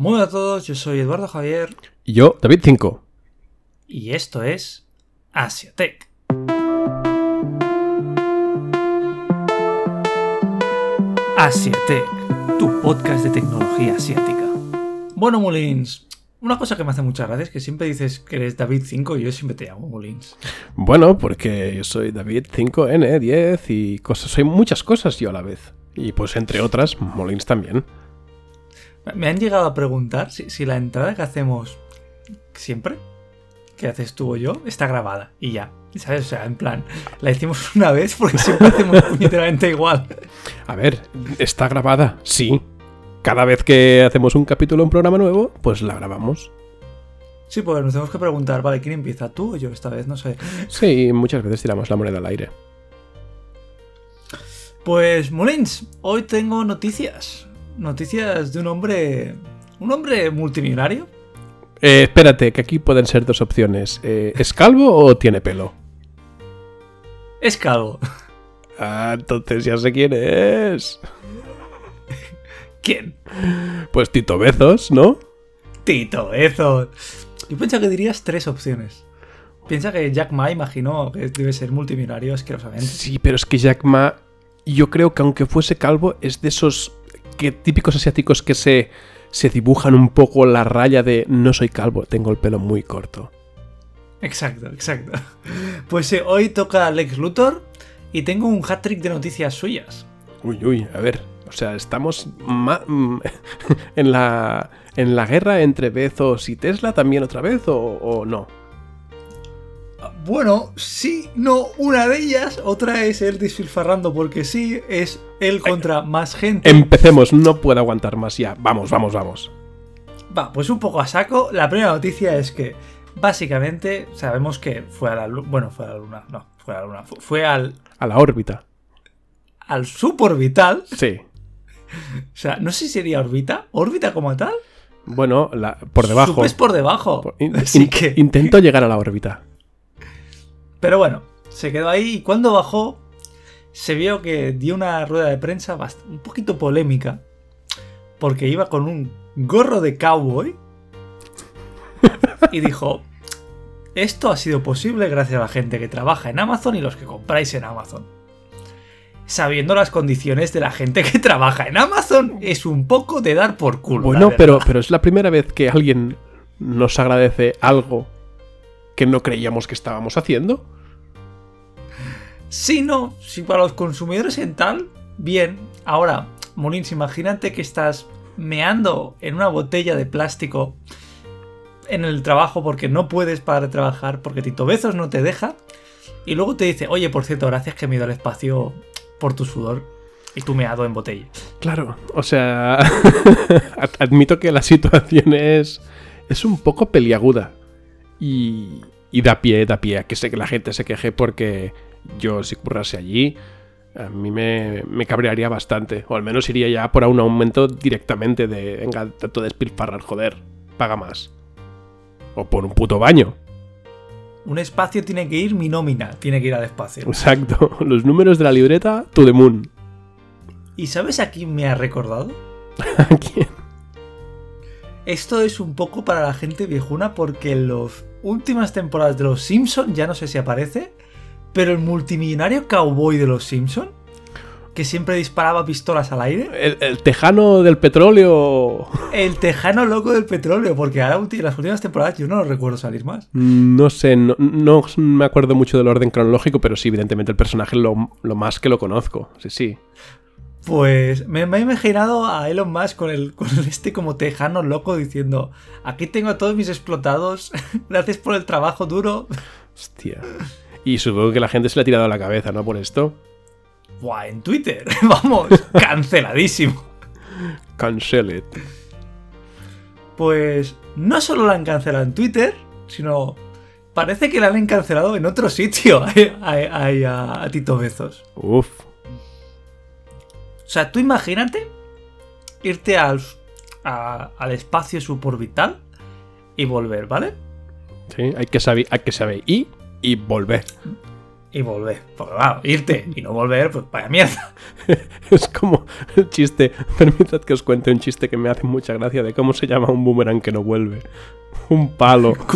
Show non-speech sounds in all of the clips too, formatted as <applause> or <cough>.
Muy a todos, yo soy Eduardo Javier Y yo, David 5. y esto es Asiatech. Asiatech, tu podcast de tecnología asiática. Bueno, Mulins, una cosa que me hace mucha gracia es que siempre dices que eres David 5 y yo siempre te llamo Mulins. Bueno, porque yo soy David 5N10 y cosas, soy muchas cosas yo a la vez. Y pues entre otras, Molins también. Me han llegado a preguntar si, si la entrada que hacemos siempre, que haces tú o yo, está grabada y ya. ¿Sabes? O sea, en plan, la hicimos una vez porque siempre hacemos <laughs> puñeteramente igual. A ver, está grabada, sí. Cada vez que hacemos un capítulo, un programa nuevo, pues la grabamos. Sí, porque nos tenemos que preguntar, vale, ¿quién empieza? ¿Tú o yo esta vez? No sé. Sí, muchas veces tiramos la moneda al aire. Pues, Molins, hoy tengo noticias. Noticias de un hombre. Un hombre multimillonario. Eh, espérate, que aquí pueden ser dos opciones. Eh, ¿Es calvo o tiene pelo? Es calvo. <laughs> Ah, entonces ya sé quién es. ¿Quién? Pues Tito Bezos, ¿no? Tito Bezos. Yo pensaba que dirías tres opciones. Piensa que Jack Ma imaginó que debe ser multimillonario asquerosamente. Sí, pero es que Jack Ma, yo creo que aunque fuese calvo, es de esos que, típicos asiáticos que se, se dibujan un poco la raya de no soy calvo, tengo el pelo muy corto. Exacto, exacto. Pues eh, hoy toca Lex Luthor y tengo un hat-trick de noticias suyas. Uy, uy, a ver, o sea, estamos mm, <laughs> en, la, en la guerra entre Bezos y Tesla también otra vez o, o no. Bueno, sí, no, una de ellas, otra es él despilfarrando porque sí, es él contra más gente. Empecemos, no puedo aguantar más ya. Vamos, vamos, vamos. Va, pues un poco a saco. La primera noticia es que básicamente sabemos que fue a la luna. Bueno, fue a la luna. No, fue a la luna. fu- Fue al, A la órbita. al suborbital. Sí. O sea, no sé si sería órbita. ¿Órbita como tal? Bueno, la- por debajo. Es por debajo. Por- in- <laughs> Así in- que. Intento llegar a la órbita. Pero bueno, se quedó ahí y cuando bajó se vio que dio una rueda de prensa un poquito polémica porque iba con un gorro de cowboy y dijo, esto ha sido posible gracias a la gente que trabaja en Amazon y los que compráis en Amazon. Sabiendo las condiciones de la gente que trabaja en Amazon es un poco de dar por culo. Bueno, pero, pero es la primera vez que alguien nos agradece algo que no creíamos que estábamos haciendo. Sí, no, si para los consumidores en tal, bien. Ahora, Molins, imagínate que estás meando en una botella de plástico en el trabajo porque no puedes parar de trabajar, porque Tito Bezos no te deja, y luego te dice, oye, por cierto, gracias que me he ido al espacio por tu sudor, y tú meado en botella. Claro, o sea, <laughs> ad- admito que la situación es, es un poco peliaguda. Y, y da pie, da pie a que, se, que la gente se queje porque yo si currase allí, a mí me, me cabrearía bastante. O al menos iría ya por un aumento directamente de, venga, tanto despilfarrar, joder, paga más. O por un puto baño. Un espacio tiene que ir mi nómina, tiene que ir al espacio. Exacto, <laughs> los números de la libreta, to the moon. ¿Y sabes a quién me ha recordado? <laughs> ¿A quién? Esto es un poco para la gente viejuna porque las últimas temporadas de Los Simpson ya no sé si aparece, pero el multimillonario cowboy de Los Simpson, que siempre disparaba pistolas al aire, El, el tejano del petróleo. el tejano loco del petróleo, porque ahora en las últimas temporadas yo no lo recuerdo salir más. No sé, no, no me acuerdo mucho del orden cronológico, pero sí, evidentemente el personaje lo, lo más que lo conozco. Sí, sí. Pues me, me he imaginado a Elon Musk con el con este como tejano loco diciendo, aquí tengo a todos mis explotados, <laughs> gracias por el trabajo duro. Hostia. Y supongo que la gente se le ha tirado a la cabeza, ¿no? Por esto. Buah, en Twitter, <laughs> vamos, canceladísimo. Cancel it. Pues no solo la han cancelado en Twitter, sino parece que la han cancelado en otro sitio <laughs> a, a- a- a Tito Bezos. Uf. O sea, tú imagínate irte al, a- al espacio suborbital y volver, ¿vale? Sí, hay que saber, hay que saber y y volver. y volver. Porque claro, irte y no volver, pues vaya mierda. <laughs> es como el chiste. Permitad que os cuente un chiste que me hace mucha gracia de cómo se llama un boomerang que no vuelve. Un palo. <laughs>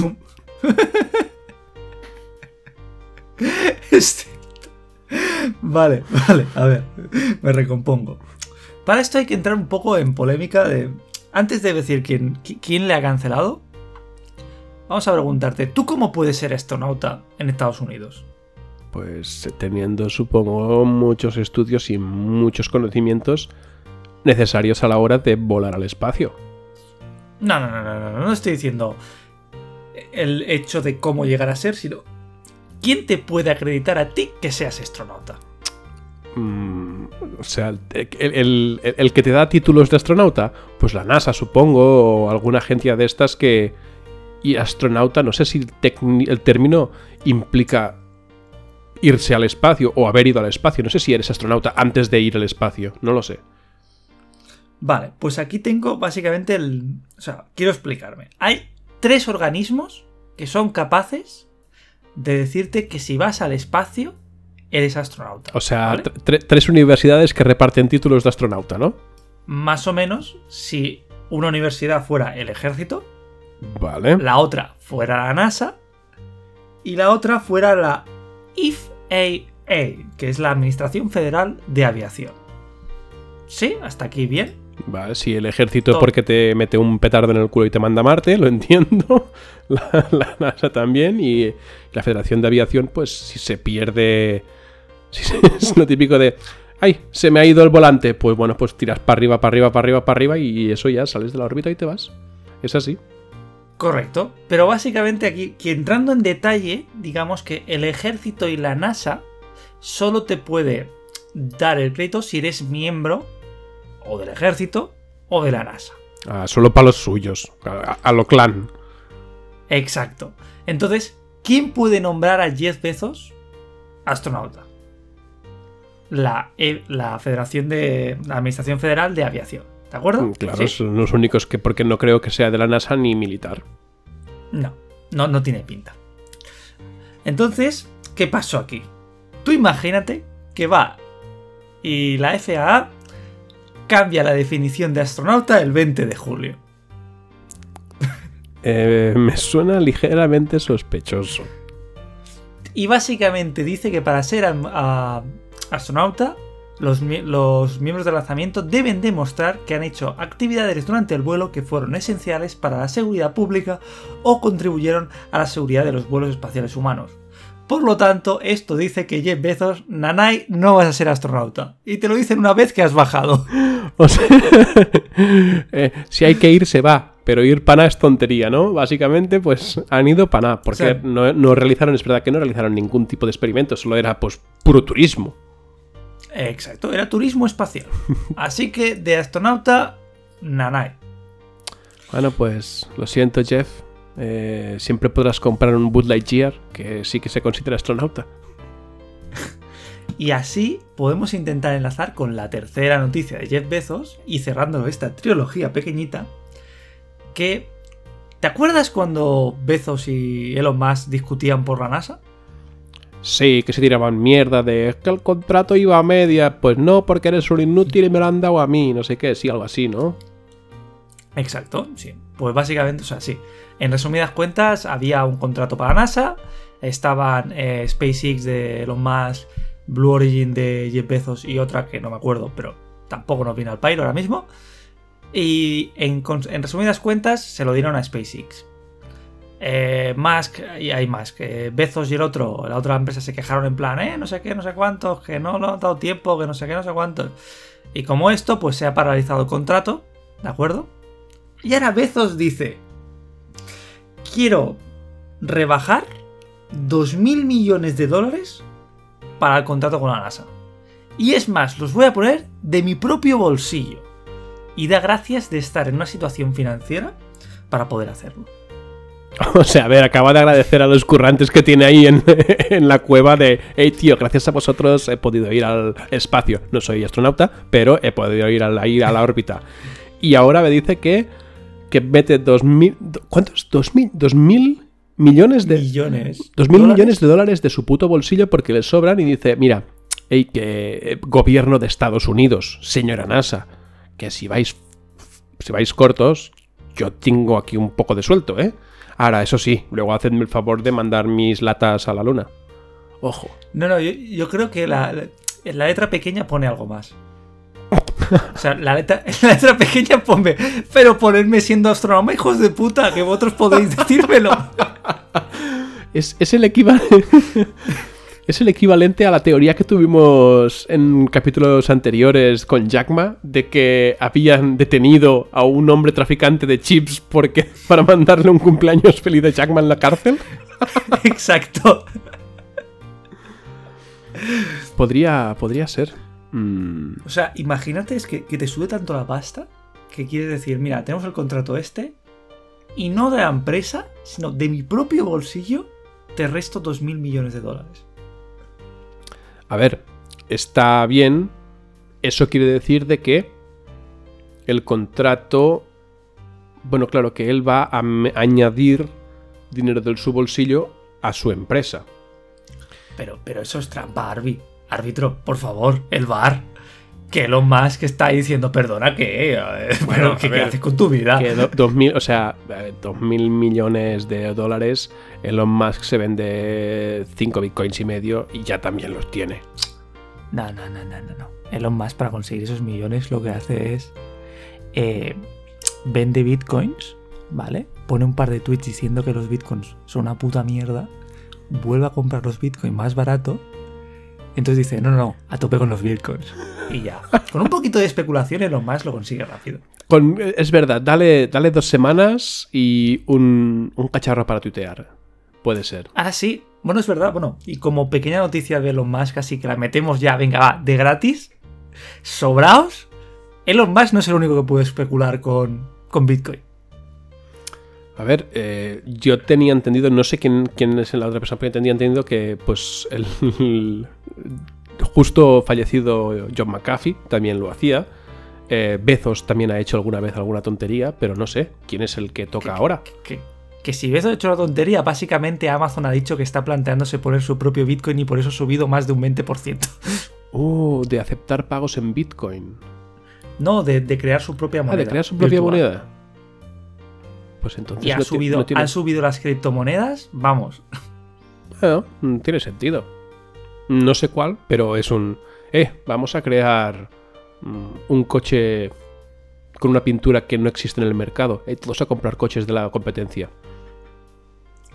<laughs> Este... Vale, vale, a ver, me recompongo. Para esto hay que entrar un poco en polémica de... Antes de decir quién, quién le ha cancelado, vamos a preguntarte, ¿tú cómo puedes ser astronauta en Estados Unidos? Pues teniendo, supongo, muchos estudios y muchos conocimientos necesarios a la hora de volar al espacio. No, no, no, no, no, no estoy diciendo el hecho de cómo llegar a ser, sino ¿quién te puede acreditar a ti que seas astronauta? Mm, o sea, el, el, que te da títulos de astronauta, pues la NASA, supongo, o alguna agencia de estas que... Y astronauta, no sé si el término implica irse al espacio o haber ido al espacio. No sé si eres astronauta antes de ir al espacio, no lo sé. Vale, pues aquí tengo básicamente el... O sea, quiero explicarme. Hay tres organismos que son capaces de decirte que si vas al espacio, eres astronauta. O sea, tres universidades que reparten títulos de astronauta, ¿no? Más o menos, si una universidad fuera el ejército, vale. la otra fuera la NASA y la otra fuera la FAA, que es la Administración Federal de Aviación. ¿Sí? ¿Hasta aquí bien? Vale, si el ejército porque te mete un petardo en el culo y te manda a Marte, lo <laughs> entiendo. La, NASA también. Y la Federación de Aviación, pues si se pierde. Si <laughs> es lo típico de. ¡Ay! Se me ha ido el volante. Pues bueno, pues tiras para arriba, para arriba, para arriba, para arriba. Y eso ya sales de la órbita y te vas. Es así. Correcto. Pero básicamente aquí, que entrando en detalle, digamos que el ejército y la NASA solo te puede dar el crédito si eres miembro o del ejército o de la NASA. Ah, solo para los suyos, a, lo clan. Exacto. Entonces, ¿quién puede nombrar a Jeff Bezos astronauta? La, e, la Federación de. la Administración Federal de Aviación. ¿De acuerdo? Mm, claro, son los únicos que. porque no creo que sea de la NASA ni militar. No, no, no tiene pinta. Entonces, ¿qué pasó aquí? Tú imagínate que va y la FAA cambia la definición de astronauta el 20 de julio. <laughs> Eh, me suena ligeramente sospechoso. Y básicamente dice que para ser astronauta, los, los, miembros del lanzamiento deben demostrar que han hecho actividades durante el vuelo que fueron esenciales para la seguridad pública o contribuyeron a la seguridad de los vuelos espaciales humanos. Por lo tanto, esto dice que Jeff Bezos, Nanay, no vas a ser astronauta. Y te lo dicen una vez que has bajado. <laughs> O sea, <laughs> eh, si hay que ir, se va. Pero ir para es tontería, ¿no? Básicamente, pues han ido para Porque no, realizaron, es verdad que no realizaron ningún tipo de experimento. Solo era, pues, puro turismo. Exacto, era turismo espacial. Así que de astronauta, Nanay. <laughs> Bueno, pues lo siento, Jeff. Eh, siempre podrás comprar un Bud Lightyear, que sí que se considera astronauta. Y así podemos intentar enlazar con la tercera noticia de Jeff Bezos y cerrando esta trilogía pequeñita, que... ¿Te acuerdas cuando Bezos y Elon Musk discutían por la NASA? Sí, que se tiraban mierda de que el contrato iba a media. Pues no, porque eres un inútil y me lo han dado a mí, no sé qué, sí, algo así, ¿no? Exacto, sí. Pues básicamente, o sea, sí. En resumidas cuentas, había un contrato para NASA, estaban eh, SpaceX de Elon Musk, Blue Origin de Jeff Bezos y otra que no me acuerdo, pero tampoco nos viene al pairo ahora mismo. Y en, resumidas cuentas, se lo dieron a SpaceX. Eh, Musk, y hay más, que Bezos y el otro, la otra empresa se quejaron en plan, eh, no sé qué, no sé cuántos, que no lo han dado tiempo, que no sé qué, no sé cuántos. Y como esto, pues se ha paralizado el contrato, ¿de acuerdo? Y ahora Bezos dice, quiero rebajar 2.000 millones de dólares para el contrato con la NASA. Y es más, los voy a poner de mi propio bolsillo. Y da gracias de estar en una situación financiera para poder hacerlo. <laughs> O sea, a ver, acaba de agradecer a los currantes que tiene ahí <laughs> en, la cueva de, hey tío, gracias a vosotros he podido ir al espacio. No soy astronauta, pero he podido ir a ir a la órbita. Y ahora me dice que que mete 2.000... ¿Cuántos? ¿2.000? 2.000 millones de... Millones. Dos mil ¿Dólares? millones de dólares de su puto bolsillo porque le sobran y dice, mira, hey, que eh, gobierno de Estados Unidos, señora NASA, que si vais, si vais cortos, yo tengo aquí un poco de suelto, ¿eh? Ahora, eso sí, luego hacedme el favor de mandar mis latas a la luna. Ojo. No, no, yo, yo creo que la, la letra pequeña pone algo más. O sea, la letra, <laughs> la letra pequeña ponme, pero ponerme siendo astrónoma, hijos de puta, que vosotros podéis decírmelo. <laughs> Es, es el equivalente. <laughs> Es el equivalente a la teoría que tuvimos en capítulos anteriores con Jackma de que habían detenido a un hombre traficante de chips porque para mandarle un cumpleaños feliz de Jackma en la cárcel. Exacto. Podría, podría ser. Mm, O sea, imagínate es que, que te sube tanto la pasta que quieres decir, mira, tenemos el contrato este y no de la empresa, sino de mi propio bolsillo, te resto 2.000 millones de dólares. A ver, está bien. Eso quiere decir de que el contrato. Bueno, claro, que él va a añadir dinero de su bolsillo a su empresa. Pero, pero eso es trampa, Arby. Árbitro, por favor, el bar. Que Elon Musk está ahí diciendo, perdona, ¿qué? Eh, Bueno, ¿qué, qué haces con tu vida? Que do- dos mil, o sea, dos mil millones de dólares, Elon Musk se vende 5 bitcoins y medio y ya también los tiene. No, no, no, no, no, no. Elon Musk para conseguir esos millones lo que hace es eh, vende bitcoins, ¿vale? Pone un par de tweets diciendo que los bitcoins son una puta mierda, vuelve a comprar los bitcoins más barato, entonces dice, no, no, no, a tope con los bitcoins. Y ya. Con un poquito de especulación Elon Musk lo consigue rápido. Con- es verdad, dale, dale dos semanas y un, un cacharro para tuitear. Puede ser. Ah, sí. Bueno, es verdad. Bueno, y como pequeña noticia de Elon Musk, así que la metemos ya, venga, va, de gratis. Sobraos. Elon Musk no es el único que puede especular con, con Bitcoin. A ver, eh, yo tenía entendido, no sé quién, quién es la otra persona, pero tenía entendido que pues el, el justo fallecido John McAfee también lo hacía. Eh, Bezos también ha hecho alguna vez alguna tontería, pero no sé quién es el que toca ahora. Que, que si ves hecho la tontería, básicamente Amazon ha dicho que está planteándose poner su propio Bitcoin y por eso ha subido más de un 20%. Oh, <laughs> de aceptar pagos en Bitcoin. No, de, de crear su propia Ah, moneda. de crear su propia virtual. moneda. Pues entonces Y ha no subido, no tiene- han subido las criptomonedas, vamos. Bueno, tiene sentido. No sé cuál, pero es un... Eh, vamos a crear mm, un coche con una pintura que no existe en el mercado. Eh, todos a comprar coches de la competencia.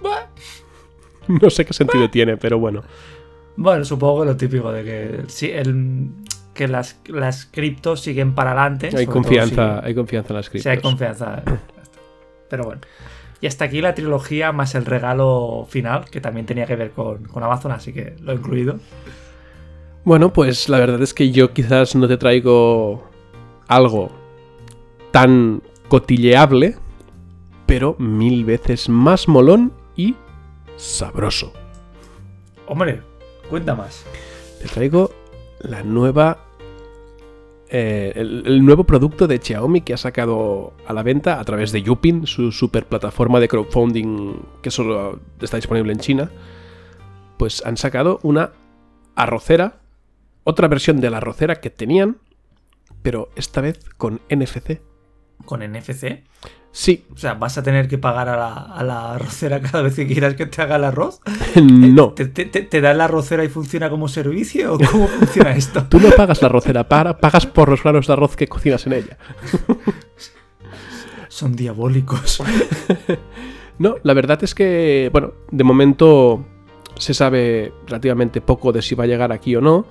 <laughs> No sé qué sentido tiene, pero bueno. Bueno, supongo que lo típico de que, el, que las, las criptos siguen para adelante. Hay confianza, si- hay confianza en las si criptos. hay confianza. Pero bueno. Y hasta aquí la trilogía más el regalo final, que también tenía que ver con, con Amazon, así que lo he incluido. Bueno, pues la verdad es que yo quizás no te traigo algo tan cotilleable, pero mil veces más molón y sabroso. Hombre, cuenta más. Te traigo la nueva. Eh, el, el nuevo producto de Xiaomi que ha sacado a la venta a través de Yupin, su super plataforma de crowdfunding que solo está disponible en China. Pues han sacado una arrocera, otra versión de la arrocera que tenían, pero esta vez con NFC. Con NFC. Sí, O sea, vas a tener que pagar a la, a la arrocera cada vez que quieras que te haga el arroz. no. ¿Te, te, da la arrocera y funciona como servicio? ¿O cómo <laughs> funciona esto? Tú no pagas la arrocera, para, pagas por los granos de arroz que cocinas en ella. <laughs> Son diabólicos. <laughs> No, la verdad es que, bueno, de momento se sabe relativamente poco de si va a llegar aquí o no,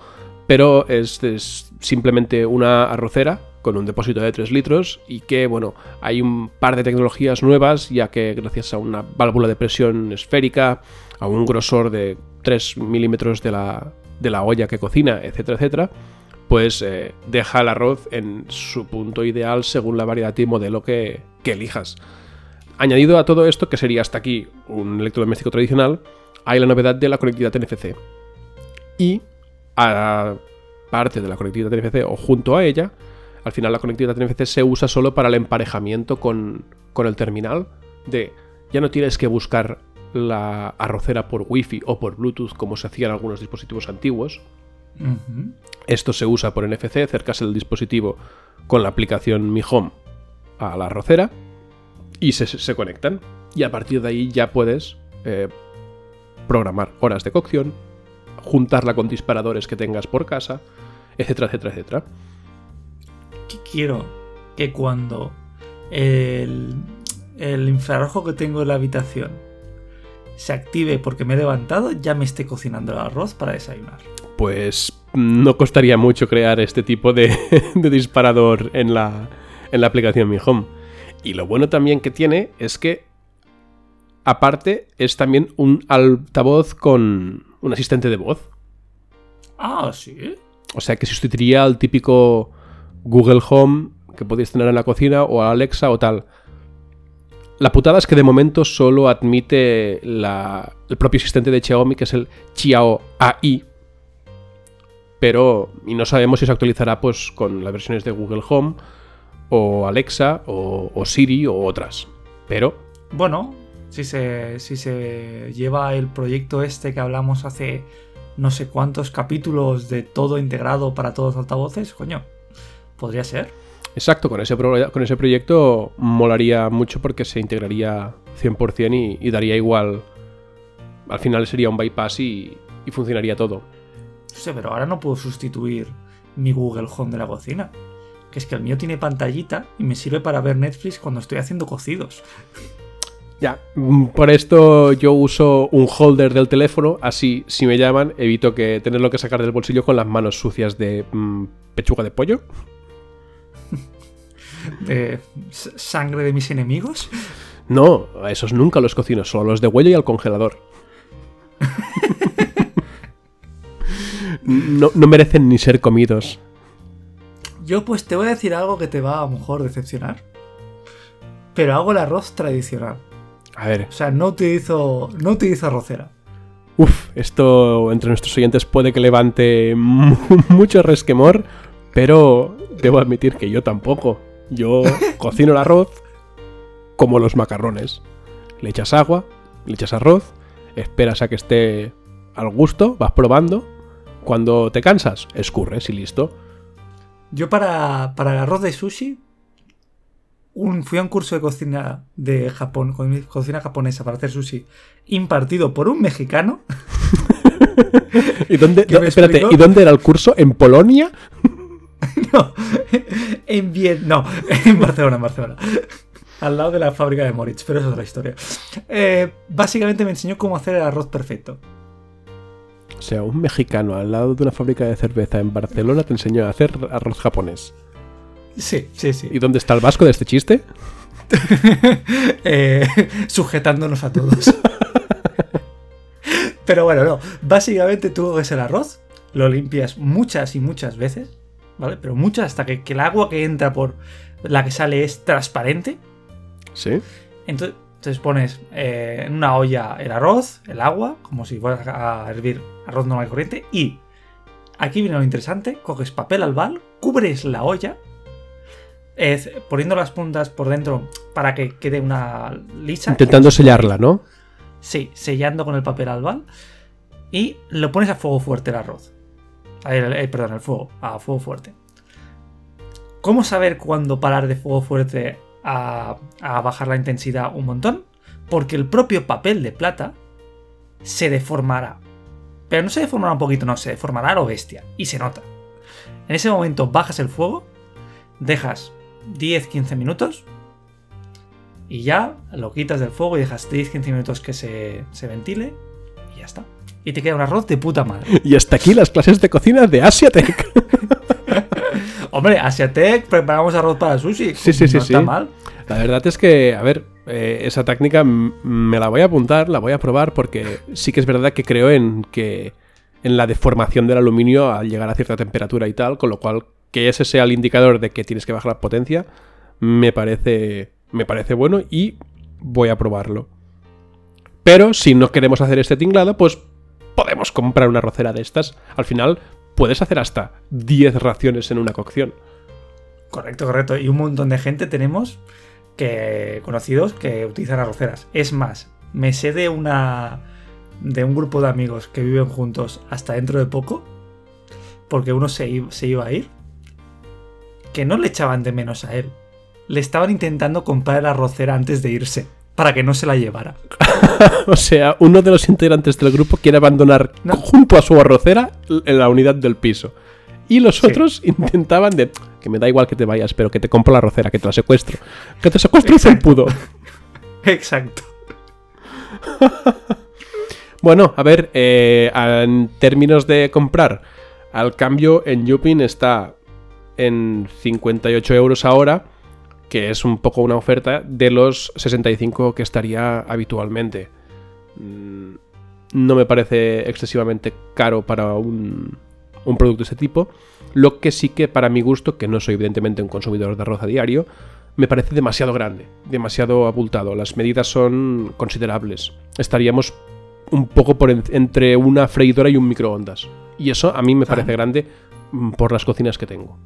pero es, es simplemente una arrocera con un depósito de 3 litros y que, bueno, hay un par de tecnologías nuevas, ya que gracias a una válvula de presión esférica, a un grosor de 3 milímetros de la, de la olla que cocina, etcétera, etcétera, pues eh, deja el arroz en su punto ideal según la variedad y modelo que, que elijas. Añadido a todo esto, que sería hasta aquí un electrodoméstico tradicional, hay la novedad de la conectividad NFC. Y aparte de la conectividad NFC o junto a ella, al final la conectividad NFC se usa solo para el emparejamiento con, con el terminal de ya no tienes que buscar la arrocera por Wi-Fi o por Bluetooth como se hacía en algunos dispositivos antiguos. Esto se usa por NFC, acercas el dispositivo con la aplicación Mi Home a la arrocera y se, se conectan. Y a partir de ahí ya puedes eh, programar horas de cocción, juntarla con disparadores que tengas por casa, etcétera, etcétera, etcétera. Quiero que cuando el, el infrarrojo que tengo en la habitación se active porque me he levantado, ya me esté cocinando el arroz para desayunar. Pues no costaría mucho crear este tipo de, <laughs> de disparador en la, en la aplicación Mi Home. Y lo bueno también que tiene es que, aparte, es también un altavoz con un asistente de voz. Ah, sí. O sea que sustituiría al típico Google Home que podéis tener en la cocina o a Alexa o tal. La putada es que de momento solo admite la- el propio asistente de Xiaomi, que es el Xiao AI. Pero, y no sabemos si se actualizará pues con las versiones de Google Home, o Alexa, o, o Siri, o otras. Pero, Bueno, si se, si se lleva el proyecto este que hablamos hace no sé cuántos capítulos de todo integrado para todos los altavoces, coño, podría ser. exacto, con ese, pro- con ese proyecto molaría mucho porque se integraría 100% y, y daría igual. Al final sería un bypass y, y funcionaría todo. No sé, pero ahora no puedo sustituir mi Google Home de la cocina. Que es que el mío tiene pantallita y me sirve para ver Netflix cuando estoy haciendo cocidos. Ya, mm, por esto yo uso un holder del teléfono, así si me llaman evito que tenerlo que sacar del bolsillo con las manos sucias de mm, pechuga de pollo. Sangre de mis enemigos. No, a esos nunca los cocino, solo los de huello y al congelador. <laughs> No, no merecen ni ser comidos. Yo pues te voy a decir algo que te va a lo mejor decepcionar. Pero hago el arroz tradicional. A ver, O sea, no utilizo, no utilizo arrocera. Uf, esto entre nuestros oyentes puede que levante mu- <laughs> mucho resquemor, pero debo admitir que yo tampoco. Yo cocino el arroz como los macarrones. Le echas agua, le echas arroz, esperas a que esté al gusto, vas probando. Cuando te cansas, escurres y listo. Yo para, para el arroz de sushi un, fui a un curso de cocina de Japón, co- cocina japonesa para hacer sushi, impartido por un mexicano. <laughs> ¿Y dónde. <laughs> ¿y dónde era el curso? ¿En Polonia? <laughs> <laughs> No, en bien, no, en Barcelona, en Barcelona. Al lado de la fábrica de Moritz, pero es otra historia. Eh, básicamente me enseñó cómo hacer el arroz perfecto. O sea, un mexicano al lado de una fábrica de cerveza en Barcelona te enseñó a hacer arroz japonés. Sí, sí, sí. ¿Y dónde está el vasco de este chiste? <laughs> Eh, sujetándonos a todos. <laughs> Pero bueno, no. Básicamente tú coges el arroz, lo limpias muchas y muchas veces, ¿vale? Pero muchas hasta que, que el agua que entra por la que sale es transparente. Sí. Entonces, entonces pones eh, en una olla el arroz, el agua, como si fueras a hervir arroz normal y corriente. Y aquí viene lo interesante: coges papel albal, cubres la olla, eh, poniendo las puntas por dentro para que quede una lisa. Intentando sellarla, ¿no? Sí, sellando con el papel albal. Y lo pones a fuego fuerte el arroz. Perdón, el fuego. A fuego fuerte. ¿Cómo saber cuándo parar de fuego fuerte a, a bajar la intensidad un montón? Porque el propio papel de plata se deformará. Pero no se deformará un poquito, no, se deformará a lo bestia. Y se nota. En ese momento bajas el fuego, dejas 10-15 minutos y ya lo quitas del fuego y dejas 10-15 minutos que se, se ventile y ya está. Y te queda un arroz de puta madre. Y hasta aquí las clases de cocina de Asiatech. <laughs> Hombre, Asiatec, preparamos arroz para sushi. Sí, sí, sí, está sí. mal. La verdad es que, a ver, eh, esa técnica me la voy a apuntar, la voy a probar porque sí que es verdad que creo en que en la deformación del aluminio al llegar a cierta temperatura y tal, con lo cual que ese sea el indicador de que tienes que bajar la potencia, me parece me parece bueno y voy a probarlo. Pero si no queremos hacer este tinglado, pues podemos comprar una rocera de estas. Al final puedes hacer hasta 10 raciones en una cocción. Correcto, correcto. Y un montón de gente tenemos que conocidos que utilizan arroceras. Es más, me sé de una. de un grupo de amigos que viven juntos hasta dentro de poco. Porque uno se, iba a ir. Que no le echaban de menos a él. Le estaban intentando comprar la rocera antes de irse. Para que no se la llevara. <laughs> o sea, uno de los integrantes del grupo quiere abandonar No. junto a su arrocera en la unidad del piso. Y los Sí. otros <laughs> intentaban de que me da igual que te vayas, pero que te compro la arrocera, que te la secuestro. Que te secuestro y pudo. <laughs> Exacto. Bueno, a ver, eh, en términos de comprar, al cambio en Yupin está en 58 euros ahora, que es un poco una oferta de los 65 que estaría habitualmente. Mm, No me parece excesivamente caro para un, un producto de este tipo. Lo que sí que para mi gusto, que no soy evidentemente un consumidor de arroz a diario, me parece demasiado grande, demasiado abultado. Las medidas son considerables. Estaríamos un poco por en- entre una freidora y un microondas. Y eso a mí me Ah. parece grande mm, por las cocinas que tengo.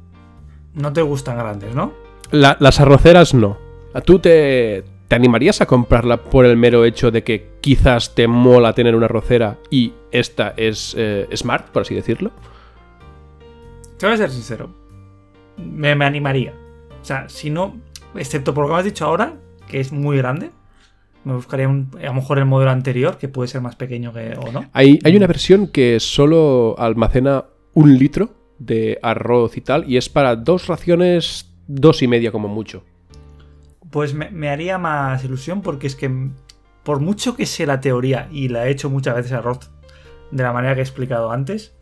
No te gustan grandes, ¿no? La- las arroceras no. ¿A ¿Tú te, te animarías a comprarla por el mero hecho de que quizás te mola tener una arrocera y esta es eh, smart, por así decirlo? Te voy a ser sincero. Me, me animaría. O sea, si no, excepto por lo que me has dicho ahora, que es muy grande, me buscaría un- a lo mejor el modelo anterior, que puede ser más pequeño que o no. Hay, hay una versión que solo almacena un litro de arroz y tal, y es para dos raciones, dos y media como mucho. Pues me, me haría más ilusión porque es que por mucho que sé la teoría y la he hecho muchas veces arroz de la manera que he explicado antes,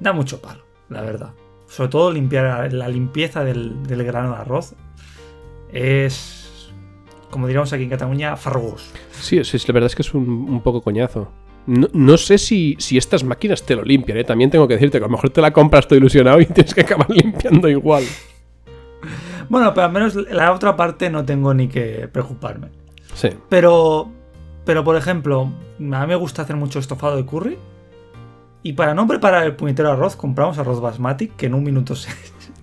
da mucho palo, la verdad. Sobre todo limpiar la limpieza del, del grano de arroz es, como diríamos aquí en Cataluña, farrugos. Sí, sí, la verdad es que es un, un poco coñazo. No, no sé si, si estas máquinas te lo limpian, ¿eh? También tengo que decirte que a lo mejor te la compras todo ilusionado y <laughs> tienes que acabar limpiando igual. Bueno, pero al menos la otra parte no tengo ni que preocuparme. Sí. Pero, pero por ejemplo, a mí me gusta hacer mucho estofado de curry. Y para no preparar el puñetero arroz, compramos arroz basmati, que en un minuto se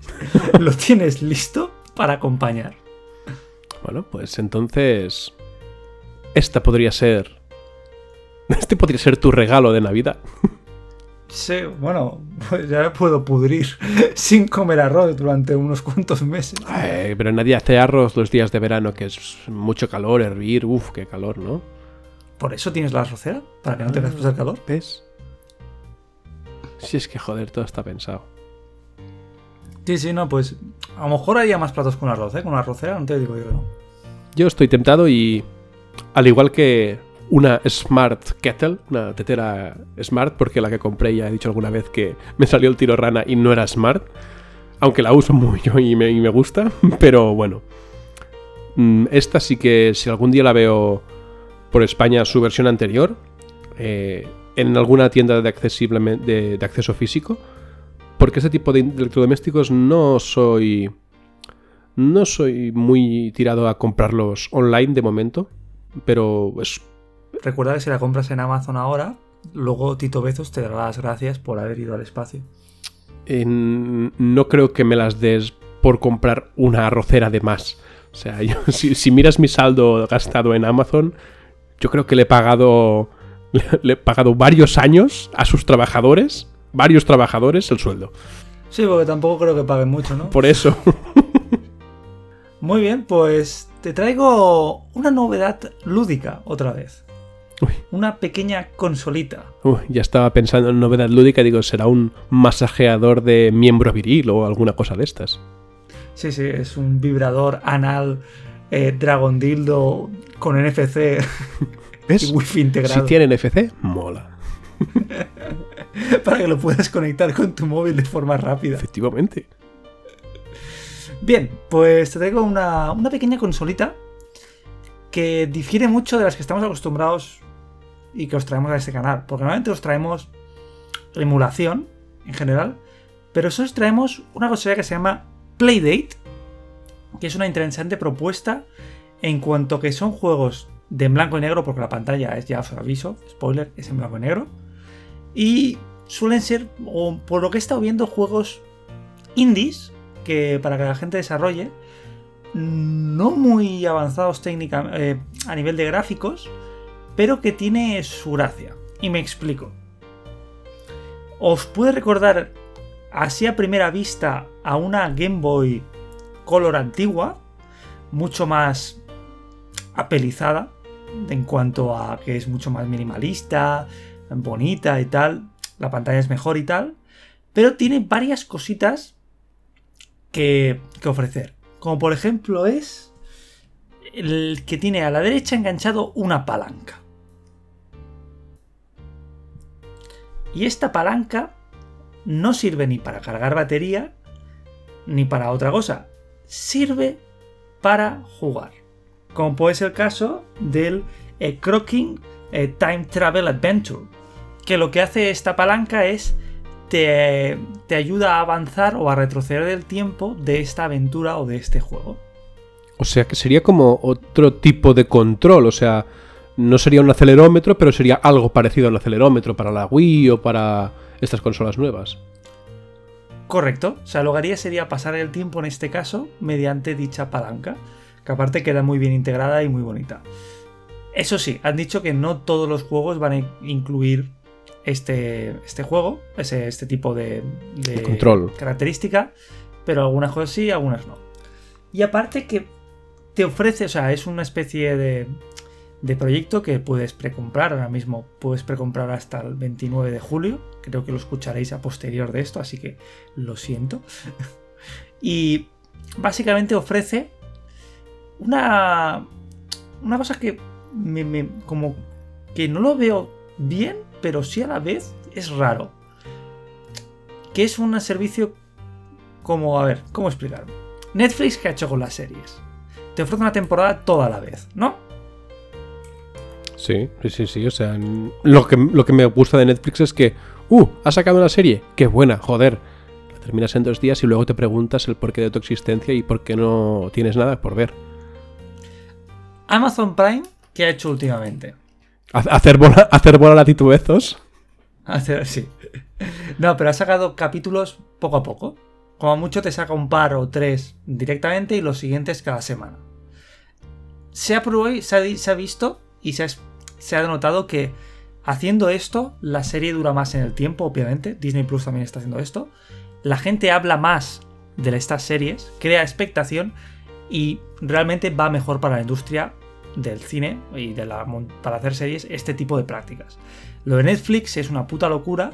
<laughs> lo tienes listo para acompañar. Bueno, pues entonces. Esta podría ser. <laughs> Este podría ser tu regalo de Navidad. <laughs> Sí, bueno, pues <laughs> ya puedo pudrir <laughs> sin comer arroz durante unos cuantos meses. Ay, pero nadie hace arroz los días de verano, que es mucho calor, hervir. Uf, qué calor, ¿no? ¿Por eso tienes la arrocera? ¿Para que no tengas el calor? ¿Ves? Si es que joder, todo está pensado. Sí, sí, no, pues a lo mejor haría más platos con arroz, ¿eh? Con una arrocera, no te digo yo que no. Yo estoy tentado y. Al igual que una Smart Kettle, una tetera Smart, porque la que compré ya he dicho alguna vez que me salió el tiro rana y no era Smart. Aunque la uso <laughs> mucho y me, gusta, pero bueno. Mm, Esta sí que, si algún día la veo por España, su versión anterior, eh, en alguna tienda de, accesible, de, acceso físico, porque ese tipo de electrodomésticos no soy. No soy muy tirado a comprarlos online de momento, pero es Recuerda que si la compras en Amazon ahora, luego Tito Bezos te dará las gracias por haber ido al espacio. en- no creo que me las des por comprar una arrocera de más. O sea, <laughs> yo- si, si miras mi saldo gastado en Amazon, yo creo que le he pagado. Le, le he pagado varios años a sus trabajadores. Varios trabajadores el sueldo. Sí, porque tampoco creo que paguen mucho, ¿no? Por eso. <laughs> Muy bien, pues te traigo una novedad lúdica otra vez. Uy. Una pequeña consolita. Uy, ya estaba pensando en novedad lúdica. Digo, será un masajeador de miembro viril o alguna cosa de estas. Sí, sí, es un vibrador anal eh, Dragon Dildo con NFC <laughs> ¿Ves? y Wi-Fi Si integrado. tiene NFC, mola. <laughs> Para que lo puedas conectar con tu móvil de forma rápida. Efectivamente. Bien, pues te traigo una, una pequeña consolita que difiere mucho de las que estamos acostumbrados y que os traemos a este canal. Porque normalmente os traemos emulación en general, pero eso os traemos una consola que se llama Playdate, que es una interesante propuesta en cuanto que son juegos de blanco y negro, porque la pantalla es ya os aviso, spoiler, es en blanco y negro. Y suelen ser, o por lo que he estado viendo, juegos indies que para que la gente desarrolle, no muy avanzados técnicamente a nivel de gráficos, pero que tiene su gracia. Y me explico. ¿Os puede recordar así a primera vista a una Game Boy Color antigua? Mucho más apelizada en cuanto a que es mucho más minimalista, bonita y tal. La pantalla es mejor y tal. Pero tiene varias cositas que, que ofrecer. Como por ejemplo es el que tiene a la derecha enganchado una palanca. Y esta palanca no sirve ni para cargar batería ni para otra cosa. Sirve para jugar. Como puede ser el caso del eh, Croaking eh, Time Travel Adventure. Que lo que hace esta palanca es te, te ayuda a avanzar o a retroceder el tiempo de esta aventura o de este juego. O sea que sería como otro tipo de control, o sea, no sería un acelerómetro, pero sería algo parecido a un acelerómetro para la Wii o para estas consolas nuevas. Correcto, o sea, lo que haría sería pasar el tiempo en este caso mediante dicha palanca, que aparte queda muy bien integrada y muy bonita. Eso sí, han dicho que no todos los juegos van a incluir este, este juego, ese, este tipo de, de control. característica, pero algunas cosas sí, algunas no. Y aparte que te ofrece, o sea, es una especie de, de proyecto que puedes precomprar ahora mismo. Puedes precomprar hasta el 29 de julio. Creo que lo escucharéis a posterior de esto, así que lo siento. <laughs> y básicamente ofrece una, una cosa que me, como que no lo veo bien, pero sí a la vez es raro. Que es un servicio como, a ver, ¿cómo explicarlo? Netflix que ha hecho con las series te ofrece una temporada toda la vez, ¿no? Sí, sí, sí, sí. O sea, lo que, lo que me gusta de Netflix es que, ¡uh! Ha sacado una serie. ¡Qué buena! Joder. La terminas en dos días y luego te preguntas el porqué de tu existencia y por qué no tienes nada por ver. Amazon Prime, ¿qué ha hecho últimamente? ¿Hacer bola, hacer bola a titubezos? Hacer, sí. No, pero ha sacado capítulos poco a poco. Como mucho te saca un par o tres directamente y los siguientes cada semana se ha, se ha, visto y se ha, se ha denotado que haciendo esto, la serie dura más en el tiempo, obviamente. Disney Plus también está haciendo esto. La gente habla más de estas series, crea expectación y realmente va mejor para la industria del cine y de la, para hacer series este tipo de prácticas. Lo de Netflix es una puta locura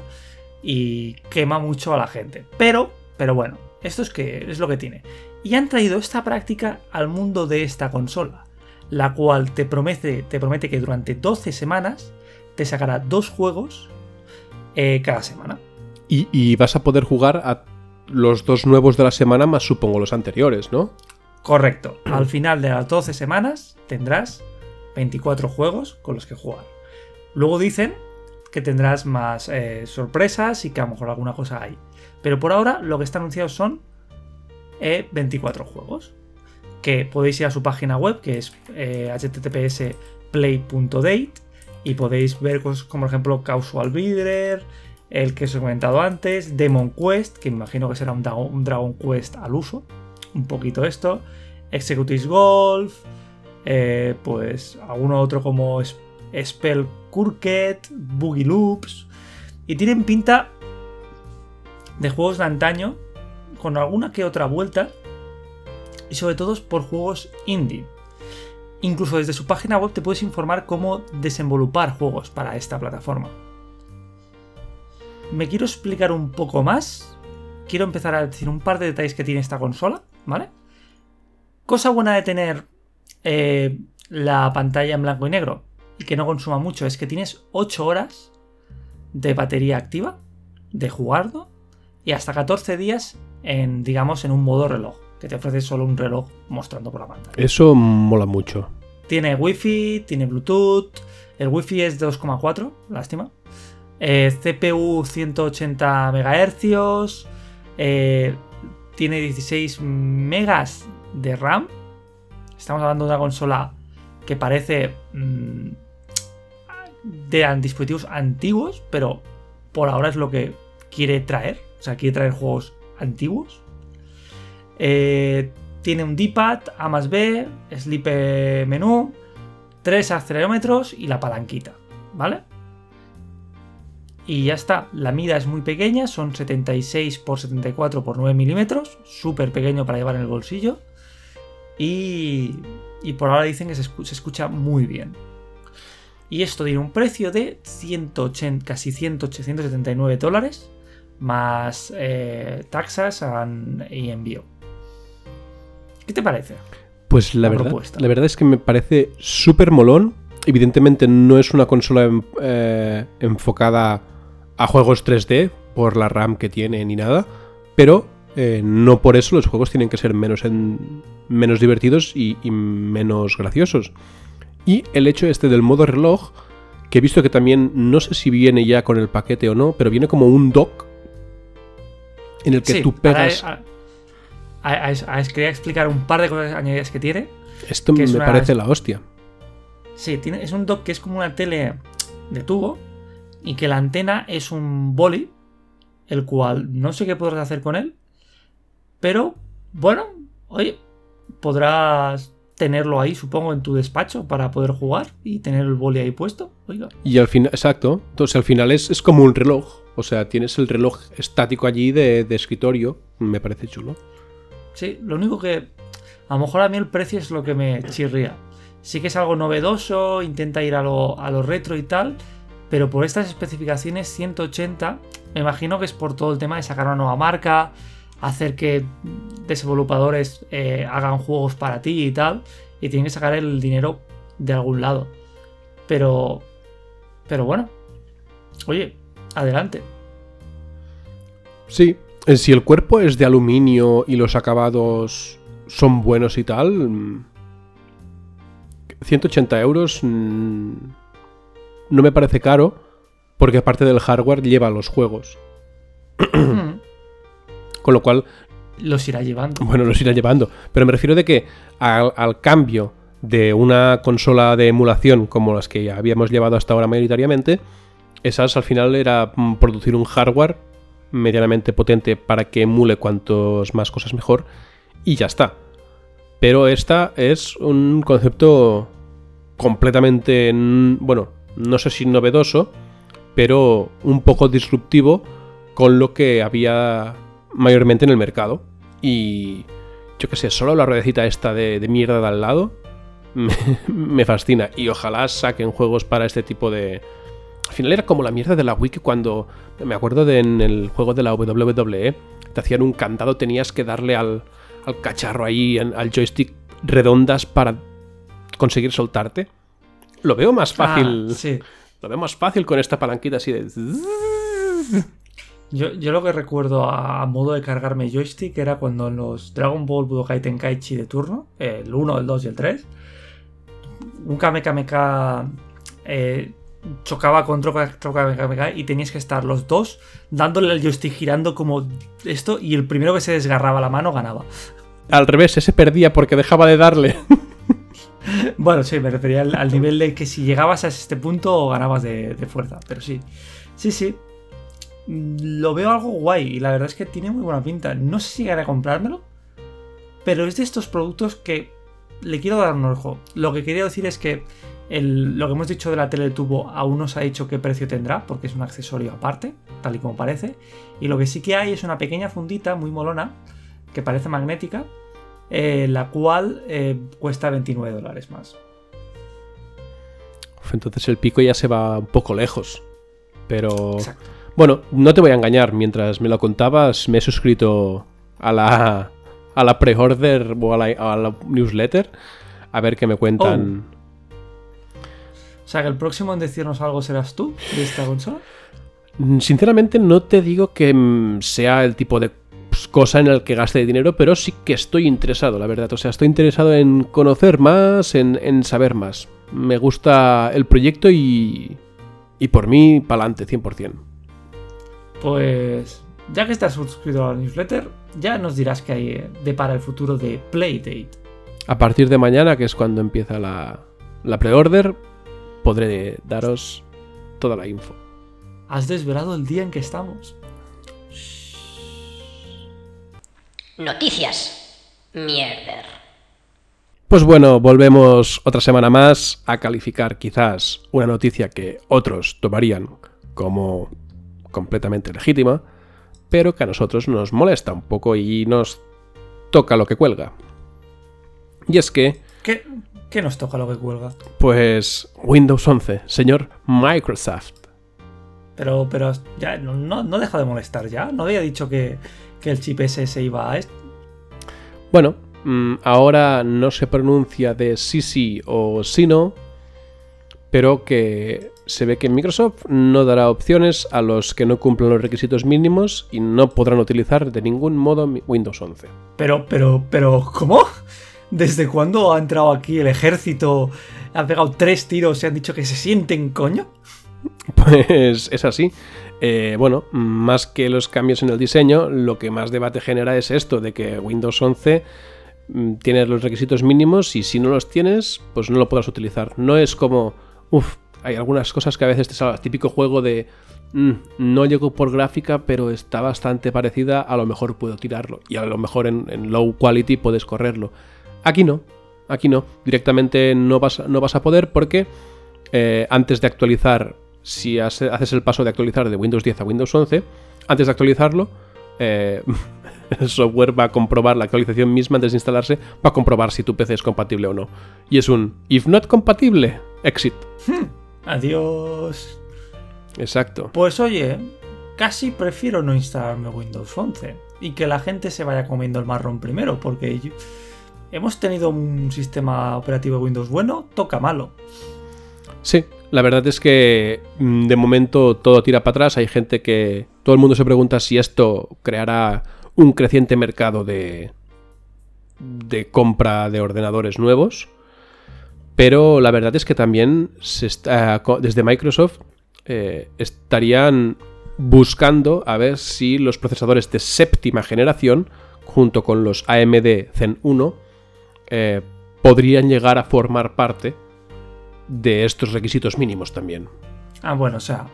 y quema mucho a la gente. Pero, pero bueno, esto es, que, es lo que tiene. Y han traído esta práctica al mundo de esta consola la cual te promete, te promete que durante 12 semanas te sacará dos juegos eh, cada semana. Y, vas a poder jugar a los dos nuevos de la semana más supongo los anteriores, ¿no? Correcto. Al final de las 12 semanas tendrás 24 juegos con los que jugar. Luego dicen que tendrás más eh, sorpresas y que a lo mejor alguna cosa hay. Pero por ahora lo que está anunciado son 24 eh, juegos que podéis ir a su página web, que es eh, https play.date, y podéis ver cosas como por ejemplo Casual Builder, el que os he comentado antes, Demon Quest, que me imagino que será un, Dragon, Quest al uso, un poquito esto, Executives Golf, eh, pues alguno otro como Spell Kurket, Boogie Loops, y tienen pinta de juegos de antaño, con alguna que otra vuelta, y sobre todo por juegos indie. Incluso desde su página web te puedes informar cómo desenvolupar juegos para esta plataforma. Me quiero explicar un poco más. Quiero empezar a decir un par de detalles que tiene esta consola, ¿vale? Cosa buena de tener eh, la pantalla en blanco y negro y que no consuma mucho es que tienes 8 horas de batería activa, de jugarlo, y hasta 14 días en, digamos, en un modo reloj que te ofrece solo un reloj mostrando por la pantalla. Eso mola mucho. Tiene Wi-Fi, tiene Bluetooth. El Wi-Fi es de 2,4, lástima. Eh, CPU 180 MHz. Eh, tiene 16 megas de RAM. Estamos hablando de una consola que parece mm, de dispositivos antiguos, pero por ahora es lo que quiere traer. O sea, quiere traer juegos antiguos. Eh, tiene un D-pad, A más B, Sleep Menú, tres acelerómetros y la palanquita, ¿vale? Y ya está, la mida es muy pequeña, son 76 x 74 x 9 milímetros, súper pequeño para llevar en el bolsillo. Y, por ahora dicen que se, escucha muy bien. Y esto tiene un precio de 180, casi 179 dólares, más eh, taxas y envío. ¿Qué te parece? Pues la, verdad, la verdad es que me parece súper molón. Evidentemente no es una consola eh, enfocada a juegos 3D por la RAM que tiene ni nada, pero eh, no por eso los juegos tienen que ser menos, menos divertidos y, menos graciosos. Y el hecho este del modo reloj, que he visto que también, no sé si viene ya con el paquete o no, pero viene como un dock en el que tú pegas... quería explicar un par de cosas añadidas que tiene. Esto me parece la hostia. Sí, tiene, es un dock que es como una tele de tubo y que la antena es un boli, el cual no sé qué podrás hacer con él, pero bueno, oye, podrás tenerlo ahí, supongo, en tu despacho para poder jugar y tener el boli ahí puesto. Oiga. Y al final, exacto. Entonces al final es, como un reloj. O sea, tienes el reloj estático allí de, escritorio. Me parece chulo. Sí, lo único que. A lo mejor a mí el precio es lo que me chirría. Sí que es algo novedoso, intenta ir a lo, a lo retro y tal. Pero por estas especificaciones 180, me imagino que es por todo el tema de sacar una nueva marca, hacer que desenvolupadores eh, hagan juegos para ti y tal, y tienen que sacar el dinero de algún lado. Pero, pero bueno, oye, adelante. Sí, si el cuerpo es de aluminio y los acabados son buenos y tal, 180 mm, euros mm, no me parece caro, porque aparte del hardware lleva los juegos. Hmm. Con lo cual... Los irá llevando. Bueno, los irá llevando. Pero me refiero de que al, cambio de una consola de emulación como las que habíamos llevado hasta ahora mayoritariamente, esas al final era mm, producir un hardware medianamente potente para que emule cuantos más cosas mejor y ya está. Pero esta es un concepto completamente, bueno, no sé si novedoso, pero un poco disruptivo con lo que había mayormente en el mercado. Y yo qué sé, solo la ruedecita esta de, mierda de al lado <laughs> me, fascina. Y ojalá saquen juegos para este tipo de... Al final era como la mierda de la wiki cuando... Me acuerdo de en el juego de la WWE, te hacían un candado, tenías que darle al, al cacharro ahí, al joystick redondas para conseguir soltarte. Lo veo más ah, fácil. sí. Lo veo más fácil con esta palanquita así de... Yo, lo que recuerdo a modo de cargarme joystick era cuando en los Dragon Ball Budokai Tenkaichi de turno, el 1, el 2 y el 3, un Kamehameha eh, chocaba con otro Kamehameha y tenías que estar los dos dándole el joystick girando como esto y el primero que se desgarraba la mano ganaba. Al revés, ese perdía porque dejaba de darle. <laughs> bueno, sí, me refería al, nivel de que si llegabas a este punto ganabas de, de fuerza, pero sí. Sí, sí, lo veo algo guay y la verdad es que tiene muy buena pinta. No sé si llegaré a comprármelo, pero es de estos productos que le quiero dar un ojo. Lo que quería decir es que lo que hemos dicho de la tele de tubo aún no se ha dicho qué precio tendrá, porque es un accesorio aparte, tal y como parece. Y lo que sí que hay es una pequeña fundita muy molona, que parece magnética, eh, la cual eh, cuesta 29 dólares más. entonces el pico ya se va un poco lejos. Pero. Exacto. Bueno, no te voy a engañar, mientras me lo contabas me he suscrito a la, a la pre-order o a la, newsletter a ver qué me cuentan. Oh. O sea, que el próximo en decirnos algo serás tú de esta consola. Mm, sinceramente no te digo que mm, sea el tipo de pues, cosa en el que gaste dinero, pero sí que estoy interesado, la verdad. O sea, estoy interesado en conocer más, en, en saber más. Me gusta el proyecto y, y por mí, pa'lante, 100%. Pues ya que estás suscrito a la newsletter, ya nos dirás qué hay de para el futuro de Playdate. A partir de mañana, que es cuando empieza la, la pre-order, podré daros toda la info. Has desvelado el día en que estamos. Noticias. Mierder. Pues bueno, volvemos otra semana más a calificar quizás una noticia que otros tomarían como completamente legítima, pero que a nosotros nos molesta un poco y nos toca lo que cuelga. Y es que... ¿Qué, qué nos toca lo que cuelga? Pues Windows 11, señor Microsoft. Pero, pero ya no, no, deja de molestar ya. No había dicho que, que el chip ese se iba a esto. Bueno, mm, ahora no se pronuncia de sí sí o sí no, pero que se ve que Microsoft no dará opciones a los que no cumplan los requisitos mínimos y no podrán utilizar de ningún modo Windows 11. Pero, pero, pero, ¿cómo? ¿Desde cuándo ha entrado aquí el ejército? Ha pegado tres tiros y han dicho que se sienten coño? Pues es así. Eh, bueno, más que los cambios en el diseño, lo que más debate genera es esto, de que Windows 11 mm, tiene los requisitos mínimos y si no los tienes, pues no lo podrás utilizar. No es como, uff, hay algunas cosas que a veces te sale, típico juego de, mm, no llego por gráfica, pero está bastante parecida, a lo mejor puedo tirarlo y a lo mejor en, low quality puedes correrlo. Aquí no, aquí no, directamente no vas, no vas a poder porque eh, antes de actualizar si haces el paso de actualizar de Windows 10 a Windows 11, antes de actualizarlo, eh, <laughs> el software va a comprobar la actualización misma antes de instalarse, va a comprobar si tu PC es compatible o no. Y es un if not compatible, exit. Hmm, adiós. Exacto. Pues oye, casi prefiero no instalarme Windows 11 y que la gente se vaya comiendo el marrón primero, porque hemos tenido un sistema operativo Windows bueno, toca malo. Sí, la verdad es que mm, de momento todo tira para atrás. Hay gente que. Todo el mundo se pregunta si esto creará un creciente mercado de. de compra de ordenadores nuevos. Pero la verdad es que también se está, desde Microsoft eh, estarían buscando a ver si los procesadores de séptima generación, junto con los AMD Zen 1, eh, podrían llegar a formar parte de estos requisitos mínimos también. Ah, bueno, o sea,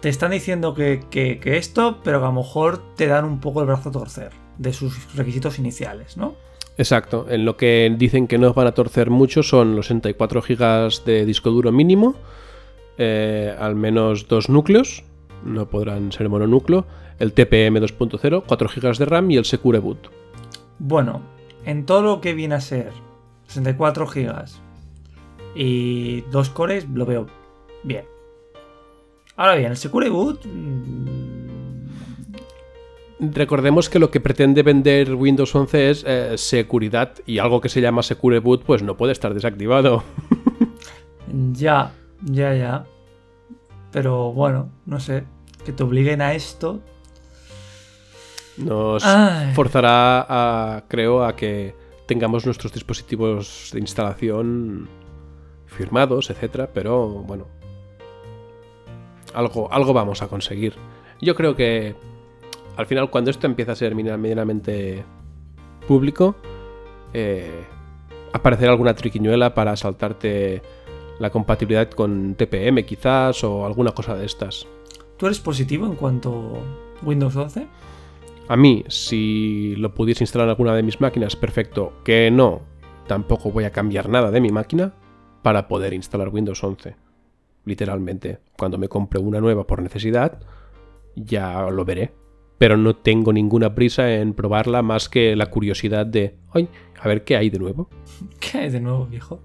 te están diciendo que, esto, pero que a lo mejor te dan un poco el brazo a torcer de sus requisitos iniciales, ¿no? Exacto, en lo que dicen que no van a torcer mucho son los 64 GB de disco duro mínimo, eh, al menos dos núcleos, no podrán ser mononúcleo, el TPM 2.0, 4 GB de RAM y el Secure Boot. Bueno, en todo lo que viene a ser 64 GB, y dos cores lo veo bien. Ahora bien, el Secure Boot. Mm, Recordemos que lo que pretende vender Windows 11 es eh, seguridad y algo que se llama Secure Boot pues no puede estar desactivado. <laughs> ya, ya, ya. Pero bueno, no sé. Que te obliguen a esto. Nos forzará a, creo, a que tengamos nuestros dispositivos de instalación firmados, etcétera, pero bueno, algo, algo vamos a conseguir. Yo creo que al final, cuando esto empieza a ser medianamente público, eh, aparecerá alguna triquiñuela para saltarte la compatibilidad con TPM, quizás, o alguna cosa de estas. ¿Tú eres positivo en cuanto a Windows 11? A mí, si lo pudiese instalar en alguna de mis máquinas, perfecto. Que no, tampoco voy a cambiar nada de mi máquina para poder instalar Windows 11. Literalmente, cuando me compre una nueva por necesidad, ya lo veré. Pero no tengo ninguna prisa en probarla más que la curiosidad de, ay, a ver qué hay de nuevo. <laughs> ¿Qué hay de nuevo, viejo?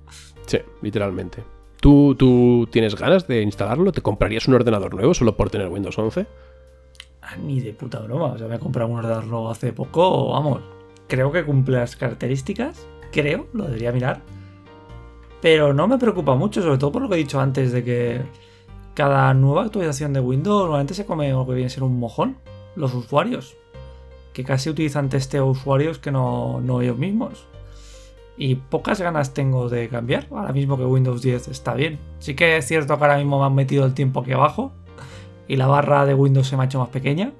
Sí, literalmente. ¿Tú, ¿Tú tienes ganas de instalarlo? ¿Te comprarías un ordenador nuevo solo por tener Windows 11? Ah, ni de puta broma. O sea, me he comprado un ordenador hace poco. Vamos, creo que cumple las características. Creo, lo debería mirar pero no me preocupa mucho, sobre todo por lo que he dicho antes de que cada nueva actualización de Windows normalmente se come lo que viene a ser un mojón. Los usuarios. Que casi utilizan testeo usuarios que no, no ellos mismos. Y pocas ganas tengo de cambiar. Ahora mismo que Windows 10 está bien. Sí que es cierto que ahora mismo me han metido el tiempo aquí abajo. Y la barra de Windows se me ha hecho más pequeña.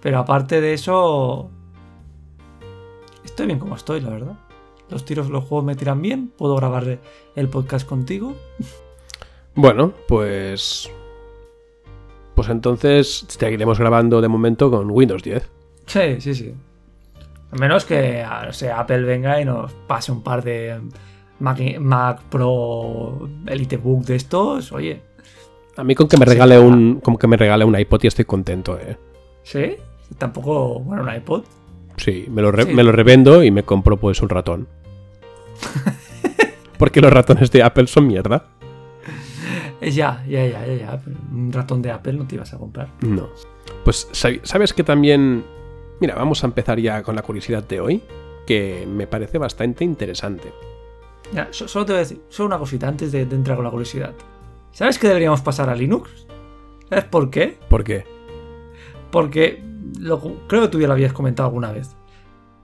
Pero aparte de eso. Estoy bien como estoy, la verdad los tiros los juegos me tiran bien, puedo grabar el podcast contigo. Bueno, pues. Pues entonces seguiremos grabando de momento con Windows 10. Sí, sí, sí. A menos que o sea, Apple venga y nos pase un par de Mac, Mac Pro Elite Book de estos, oye. A mí con que me regale un, como que me regale un iPod y estoy contento, ¿eh? ¿Sí? Tampoco, bueno, un iPod. Sí, me lo, me lo revendo y me compro pues un ratón. <laughs> Porque los ratones de Apple son mierda. Ya, ya, ya, ya, ya. Un ratón de Apple no te ibas a comprar. No. Pues, ¿sabes que también... Mira, vamos a empezar ya con la curiosidad de hoy, que me parece bastante interesante. Ya, solo te voy a decir, solo una cosita antes de, entrar con la curiosidad. ¿Sabes que deberíamos pasar a Linux? ¿Sabes por qué? ¿Por qué? Porque lo, creo que tú ya lo habías comentado alguna vez.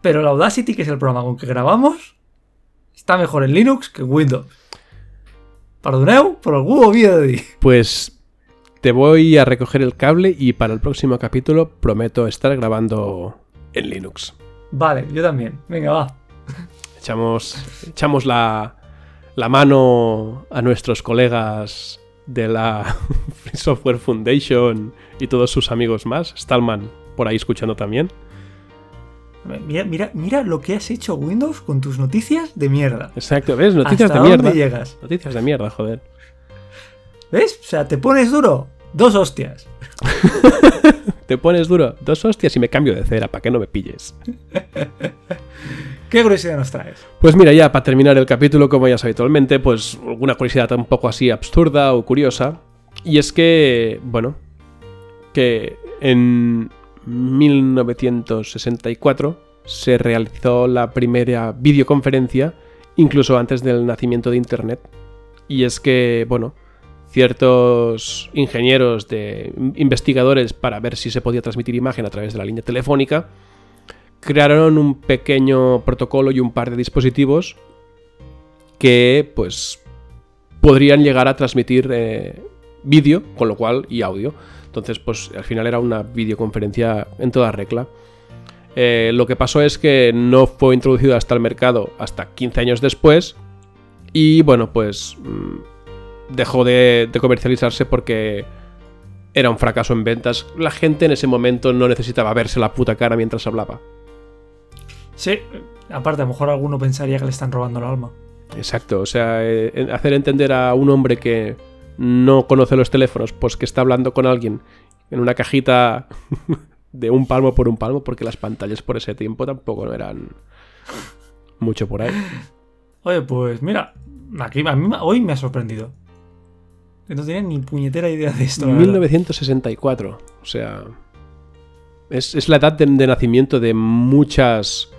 Pero el Audacity, que es el programa con que grabamos, está mejor en Linux que en Windows. Perdoneu, por el huevo de Pues te voy a recoger el cable y para el próximo capítulo prometo estar grabando en Linux. Vale, yo también. Venga, va. Echamos, echamos la, la mano a nuestros colegas de la <laughs> Free Software Foundation y todos sus amigos más. Stallman por ahí escuchando también. Mira, mira, mira lo que has hecho Windows con tus noticias de mierda. Exacto, ¿ves? Noticias de mierda. llegas? Noticias de mierda, joder. ¿Ves? O sea, te pones duro, dos hostias. <laughs> te pones duro, dos hostias y me cambio de cera, para que no me pilles. <laughs> ¿Qué curiosidad nos traes? Pues mira, ya para terminar el capítulo, como ya es habitualmente, pues alguna curiosidad un poco así absurda o curiosa. Y es que, bueno, que en 1964 se realizó la primera videoconferencia, incluso antes del nacimiento de Internet. Y es que, bueno, ciertos ingenieros, de investigadores para ver si se podía transmitir imagen a través de la línea telefónica, crearon un pequeño protocolo y un par de dispositivos que, pues, podrían llegar a transmitir eh, vídeo, con lo cual, y audio. Entonces, pues al final era una videoconferencia en toda regla. Eh, lo que pasó es que no fue introducido hasta el mercado hasta 15 años después. Y bueno, pues mm, dejó de, comercializarse porque era un fracaso en ventas. La gente en ese momento no necesitaba verse la puta cara mientras hablaba. Sí, aparte a lo mejor alguno pensaría que le están robando el alma. Exacto, o sea, eh, hacer entender a un hombre que no conoce los teléfonos, pues que está hablando con alguien en una cajita <laughs> de un palmo por un palmo, porque las pantallas por ese tiempo tampoco eran mucho por ahí. Oye, pues mira, aquí a mí hoy me ha sorprendido. No tenía ni puñetera idea de esto. 1964, o sea, es, la edad de, nacimiento de muchas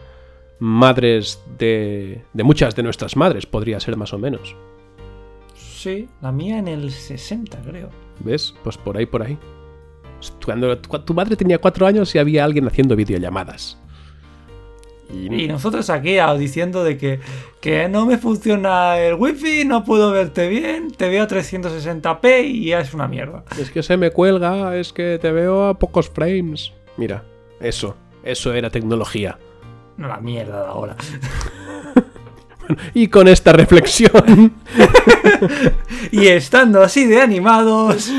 madres, de, de muchas de nuestras madres, podría ser más o menos. Sí, la mía en el 60, creo. ¿Ves? Pues por ahí, por ahí. Cuando, tu madre tenía cuatro años y había alguien haciendo videollamadas. Y, nosotros aquí diciendo de que, que no me funciona el wifi, no puedo verte bien, te veo a 360p y ya es una mierda. Es que se me cuelga, es que te veo a pocos frames. Mira, eso, eso era tecnología. No la mierda de ahora. y con esta reflexión. <laughs> y estando así de animados.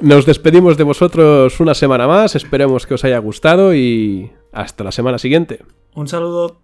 Nos despedimos de vosotros una semana más. Esperemos que os haya gustado y hasta la semana siguiente. Un saludo.